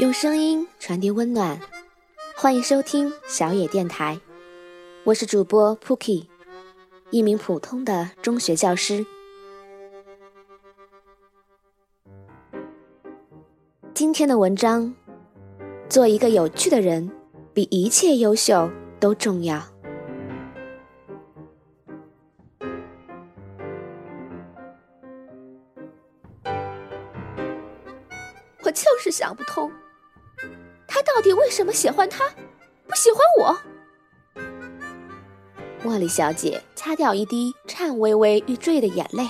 用声音传递温暖，欢迎收听小野电台，我是主播 Pookie，一名普通的中学教师。今天的文章，做一个有趣的人，比一切优秀都重要。我就是想不通。他到底为什么喜欢他，不喜欢我？茉莉小姐擦掉一滴颤巍巍欲坠的眼泪，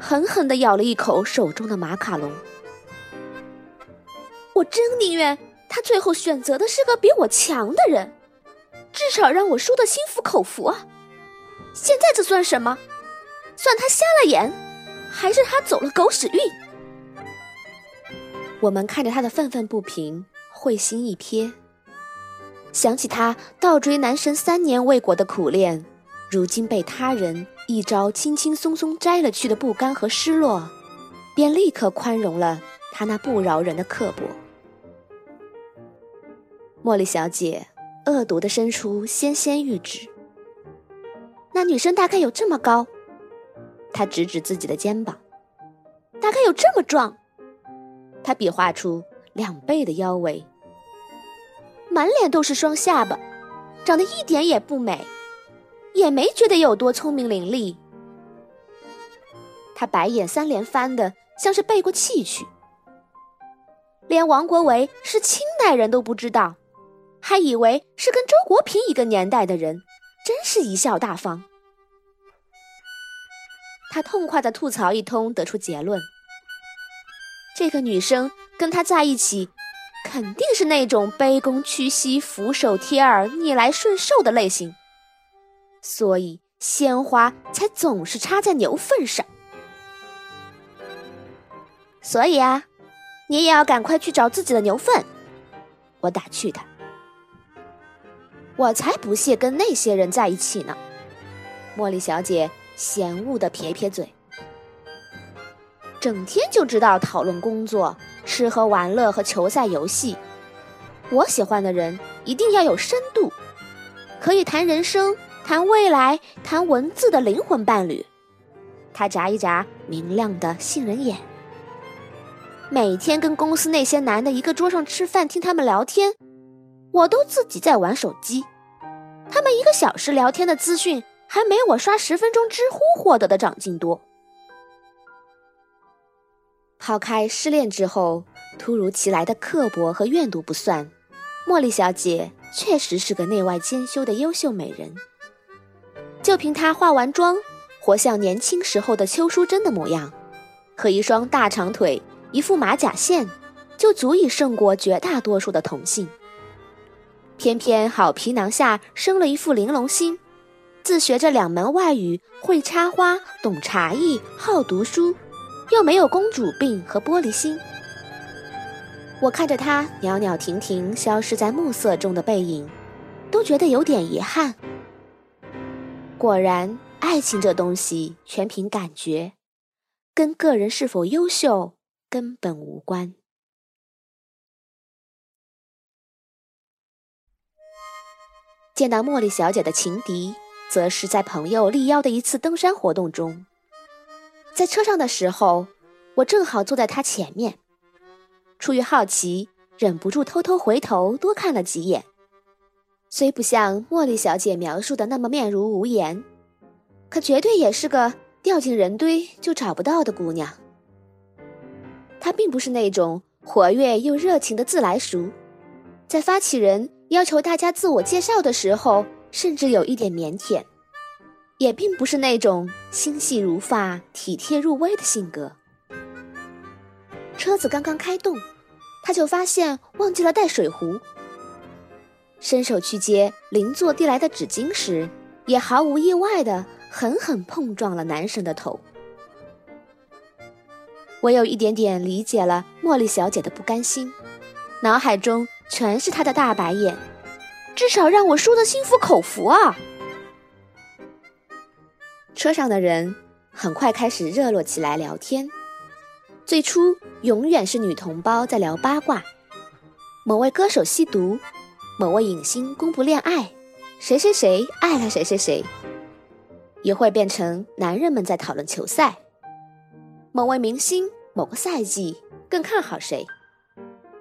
狠狠地咬了一口手中的马卡龙。我真宁愿他最后选择的是个比我强的人，至少让我输得心服口服啊！现在这算什么？算他瞎了眼，还是他走了狗屎运？我们看着他的愤愤不平。会心一瞥，想起他倒追男神三年未果的苦恋，如今被他人一招轻轻松松摘了去的不甘和失落，便立刻宽容了他那不饶人的刻薄。茉莉小姐恶毒的伸出纤纤玉指，那女生大概有这么高，她指指自己的肩膀，大概有这么壮，她比划出。两倍的腰围，满脸都是双下巴，长得一点也不美，也没觉得有多聪明伶俐。他白眼三连翻的，像是背过气去。连王国维是清代人都不知道，还以为是跟周国平一个年代的人，真是贻笑大方。他痛快的吐槽一通，得出结论。这个女生跟他在一起，肯定是那种卑躬屈膝、俯首帖耳、逆来顺受的类型，所以鲜花才总是插在牛粪上。所以啊，你也要赶快去找自己的牛粪。我打趣他，我才不屑跟那些人在一起呢。茉莉小姐嫌恶的撇撇嘴。整天就知道讨论工作、吃喝玩乐和球赛游戏。我喜欢的人一定要有深度，可以谈人生、谈未来、谈文字的灵魂伴侣。他眨一眨明亮的杏仁眼。每天跟公司那些男的一个桌上吃饭，听他们聊天，我都自己在玩手机。他们一个小时聊天的资讯，还没我刷十分钟知乎获得的长进多。抛开失恋之后突如其来的刻薄和怨毒不算，茉莉小姐确实是个内外兼修的优秀美人。就凭她化完妆，活像年轻时候的邱淑贞的模样，和一双大长腿、一副马甲线，就足以胜过绝大多数的同性。偏偏好皮囊下生了一副玲珑心，自学着两门外语，会插花，懂茶艺，好读书。又没有公主病和玻璃心，我看着他袅袅婷婷消失在暮色中的背影，都觉得有点遗憾。果然，爱情这东西全凭感觉，跟个人是否优秀根本无关。见到茉莉小姐的情敌，则是在朋友力邀的一次登山活动中。在车上的时候，我正好坐在他前面。出于好奇，忍不住偷偷回头多看了几眼。虽不像茉莉小姐描述的那么面如无言，可绝对也是个掉进人堆就找不到的姑娘。她并不是那种活跃又热情的自来熟，在发起人要求大家自我介绍的时候，甚至有一点腼腆。也并不是那种心细如发、体贴入微的性格。车子刚刚开动，他就发现忘记了带水壶，伸手去接邻座递来的纸巾时，也毫无意外的狠狠碰撞了男神的头。我有一点点理解了茉莉小姐的不甘心，脑海中全是她的大白眼，至少让我输得心服口服啊！车上的人很快开始热络起来聊天。最初永远是女同胞在聊八卦，某位歌手吸毒，某位影星公布恋爱，谁谁谁爱了谁谁谁，也会变成男人们在讨论球赛，某位明星某个赛季更看好谁，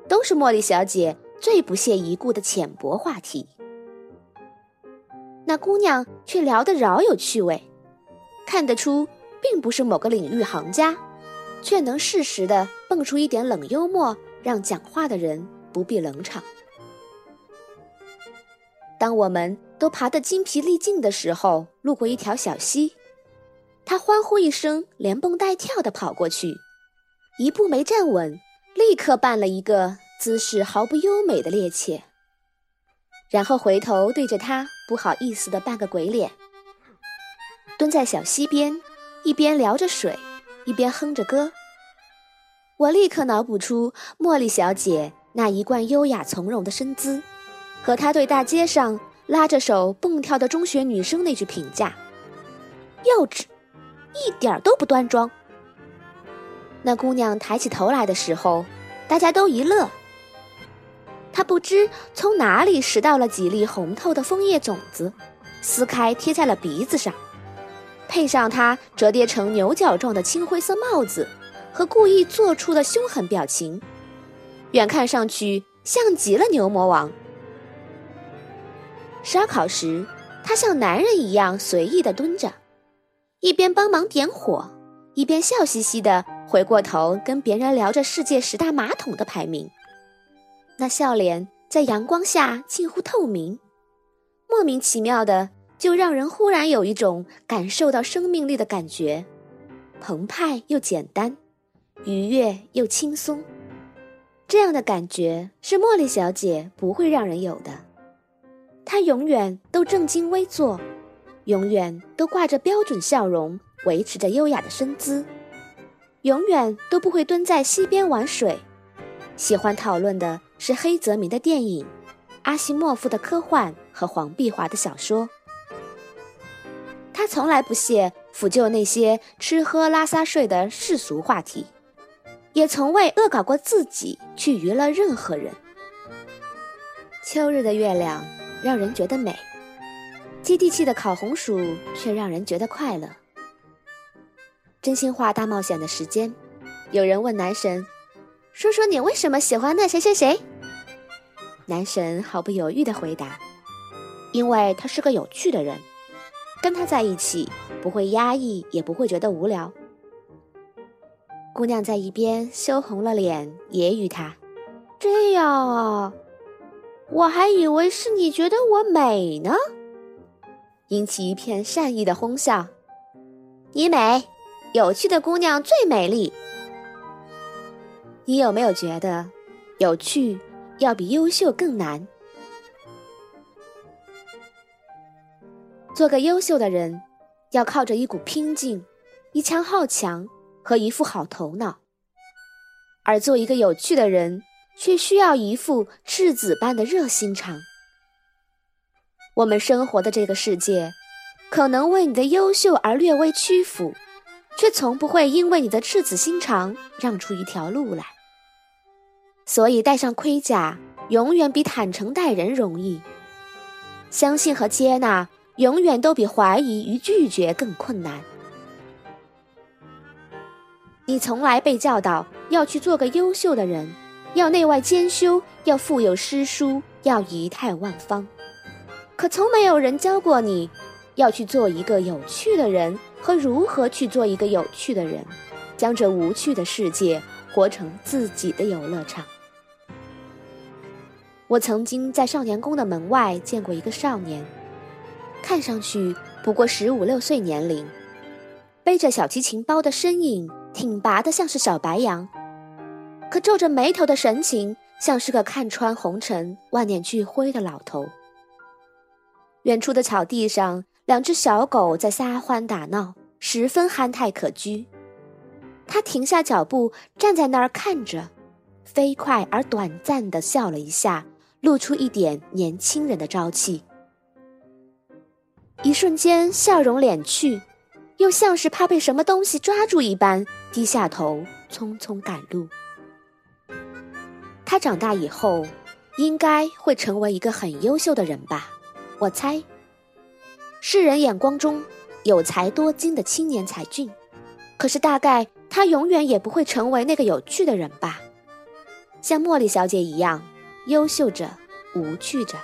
都是茉莉小姐最不屑一顾的浅薄话题。那姑娘却聊得饶有趣味，看得出并不是某个领域行家，却能适时的蹦出一点冷幽默，让讲话的人。不必冷场。当我们都爬得筋疲力尽的时候，路过一条小溪，他欢呼一声，连蹦带跳地跑过去，一步没站稳，立刻扮了一个姿势毫不优美的趔趄，然后回头对着他不好意思地扮个鬼脸，蹲在小溪边，一边撩着水，一边哼着歌。我立刻脑补出茉莉小姐。那一贯优雅从容的身姿，和她对大街上拉着手蹦跳的中学女生那句评价：“幼稚，一点都不端庄。”那姑娘抬起头来的时候，大家都一乐。她不知从哪里拾到了几粒红透的枫叶种子，撕开贴在了鼻子上，配上他折叠成牛角状的青灰色帽子和故意做出的凶狠表情。远看上去像极了牛魔王。烧烤时，他像男人一样随意地蹲着，一边帮忙点火，一边笑嘻嘻地回过头跟别人聊着世界十大马桶的排名。那笑脸在阳光下近乎透明，莫名其妙的就让人忽然有一种感受到生命力的感觉，澎湃又简单，愉悦又轻松。这样的感觉是茉莉小姐不会让人有的。她永远都正襟危坐，永远都挂着标准笑容，维持着优雅的身姿，永远都不会蹲在溪边玩水。喜欢讨论的是黑泽明的电影、阿西莫夫的科幻和黄碧华的小说。从来不屑抚就那些吃喝拉撒睡的世俗话题。也从未恶搞过自己去娱乐任何人。秋日的月亮让人觉得美，接地气的烤红薯却让人觉得快乐。真心话大冒险的时间，有人问男神：“说说你为什么喜欢那谁谁谁？”男神毫不犹豫地回答：“因为他是个有趣的人，跟他在一起不会压抑，也不会觉得无聊。”姑娘在一边羞红了脸，揶揄他：“这样啊，我还以为是你觉得我美呢。”引起一片善意的哄笑。你美，有趣的姑娘最美丽。你有没有觉得，有趣要比优秀更难？做个优秀的人，要靠着一股拼劲，一腔好强。和一副好头脑，而做一个有趣的人，却需要一副赤子般的热心肠。我们生活的这个世界，可能为你的优秀而略微屈服，却从不会因为你的赤子心肠让出一条路来。所以，戴上盔甲永远比坦诚待人容易；相信和接纳，永远都比怀疑与拒绝更困难。你从来被教导要去做个优秀的人，要内外兼修，要腹有诗书，要仪态万方。可从没有人教过你，要去做一个有趣的人和如何去做一个有趣的人，将这无趣的世界活成自己的游乐场。我曾经在少年宫的门外见过一个少年，看上去不过十五六岁年龄，背着小提琴包的身影。挺拔的像是小白杨，可皱着眉头的神情像是个看穿红尘、万念俱灰的老头。远处的草地上，两只小狗在撒欢打闹，十分憨态可掬。他停下脚步，站在那儿看着，飞快而短暂地笑了一下，露出一点年轻人的朝气。一瞬间，笑容敛去。又像是怕被什么东西抓住一般，低下头，匆匆赶路。他长大以后，应该会成为一个很优秀的人吧？我猜，世人眼光中有才多金的青年才俊，可是大概他永远也不会成为那个有趣的人吧？像茉莉小姐一样，优秀着，无趣着，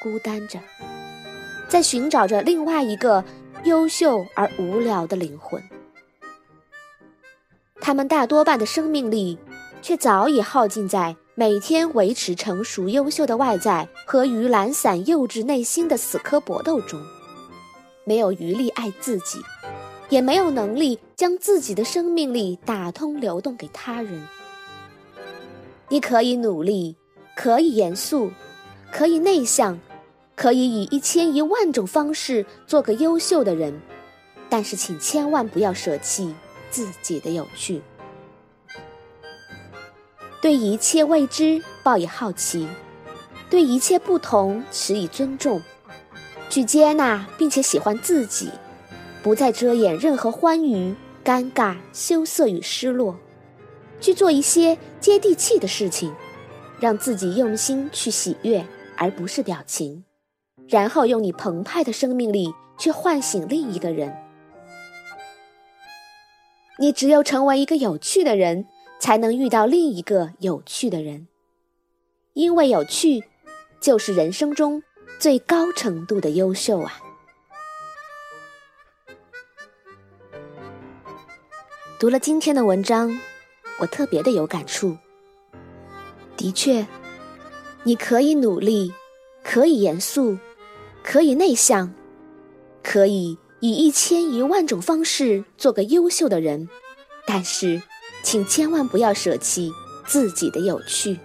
孤单着，在寻找着另外一个优秀而无聊的灵魂。他们大多半的生命力，却早已耗尽在每天维持成熟优秀的外在和与懒散幼稚内心的死磕搏斗中，没有余力爱自己，也没有能力将自己的生命力打通流动给他人。你可以努力，可以严肃，可以内向，可以以一千一万种方式做个优秀的人，但是请千万不要舍弃。自己的有趣，对一切未知抱以好奇，对一切不同持以尊重，去接纳并且喜欢自己，不再遮掩任何欢愉、尴尬、羞涩与失落，去做一些接地气的事情，让自己用心去喜悦，而不是表情，然后用你澎湃的生命力去唤醒另一个人。你只有成为一个有趣的人，才能遇到另一个有趣的人。因为有趣，就是人生中最高程度的优秀啊！读了今天的文章，我特别的有感触。的确，你可以努力，可以严肃，可以内向，可以。以一千一万种方式做个优秀的人，但是，请千万不要舍弃自己的有趣。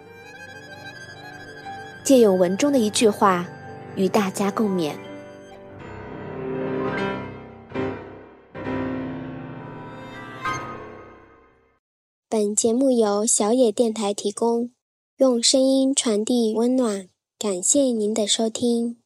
借用文中的一句话，与大家共勉。本节目由小野电台提供，用声音传递温暖，感谢您的收听。